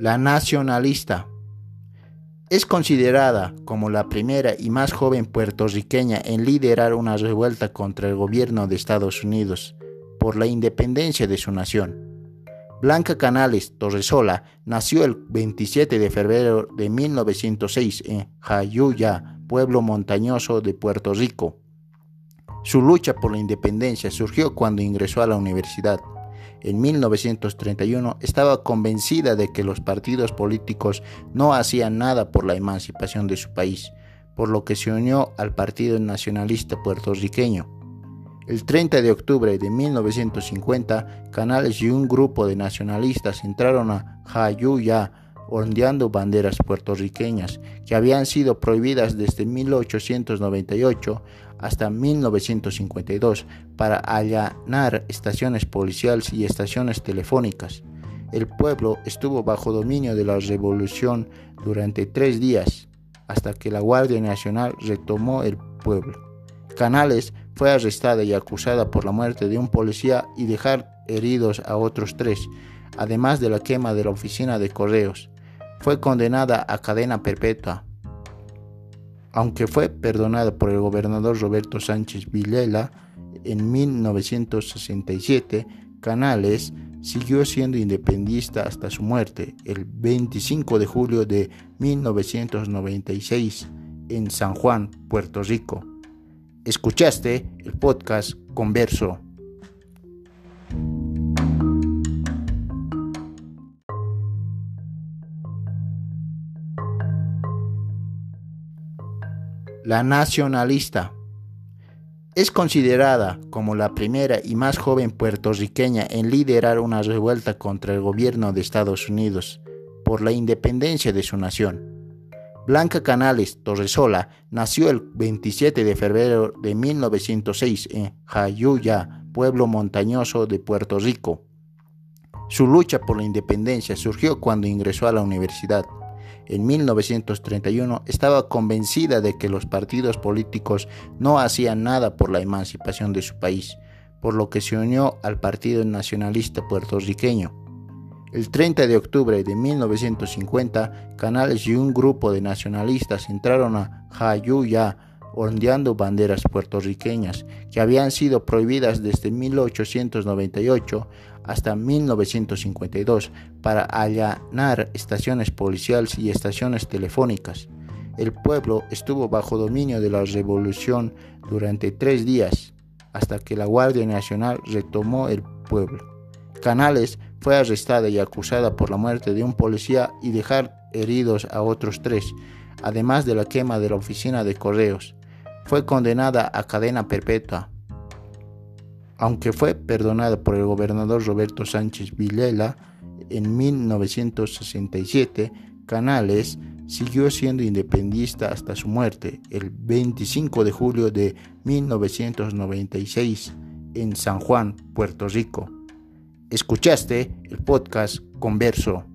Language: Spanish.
La nacionalista. Es considerada como la primera y más joven puertorriqueña en liderar una revuelta contra el gobierno de Estados Unidos por la independencia de su nación. Blanca Canales Torresola nació el 27 de febrero de 1906 en Jayuya, pueblo montañoso de Puerto Rico. Su lucha por la independencia surgió cuando ingresó a la universidad en 1931 estaba convencida de que los partidos políticos no hacían nada por la emancipación de su país, por lo que se unió al Partido Nacionalista Puertorriqueño. El 30 de octubre de 1950, Canales y un grupo de nacionalistas entraron a Jayuya ondeando banderas puertorriqueñas que habían sido prohibidas desde 1898 hasta 1952 para allanar estaciones policiales y estaciones telefónicas. El pueblo estuvo bajo dominio de la revolución durante tres días, hasta que la Guardia Nacional retomó el pueblo. Canales fue arrestada y acusada por la muerte de un policía y dejar heridos a otros tres, además de la quema de la oficina de correos. Fue condenada a cadena perpetua aunque fue perdonado por el gobernador Roberto Sánchez Vilela en 1967, Canales siguió siendo independista hasta su muerte el 25 de julio de 1996 en San Juan, Puerto Rico. Escuchaste el podcast Converso. La nacionalista. Es considerada como la primera y más joven puertorriqueña en liderar una revuelta contra el gobierno de Estados Unidos por la independencia de su nación. Blanca Canales Torresola nació el 27 de febrero de 1906 en Jayuya, pueblo montañoso de Puerto Rico. Su lucha por la independencia surgió cuando ingresó a la universidad en 1931 estaba convencida de que los partidos políticos no hacían nada por la emancipación de su país, por lo que se unió al Partido Nacionalista Puertorriqueño. El 30 de octubre de 1950, Canales y un grupo de nacionalistas entraron a Jayuya ondeando banderas puertorriqueñas que habían sido prohibidas desde 1898 hasta 1952 para allanar estaciones policiales y estaciones telefónicas. El pueblo estuvo bajo dominio de la revolución durante tres días, hasta que la Guardia Nacional retomó el pueblo. Canales fue arrestada y acusada por la muerte de un policía y dejar heridos a otros tres, además de la quema de la oficina de correos. Fue condenada a cadena perpetua aunque fue perdonada por el gobernador Roberto Sánchez Vilela en 1967, Canales siguió siendo independista hasta su muerte el 25 de julio de 1996 en San Juan, Puerto Rico. Escuchaste el podcast Converso.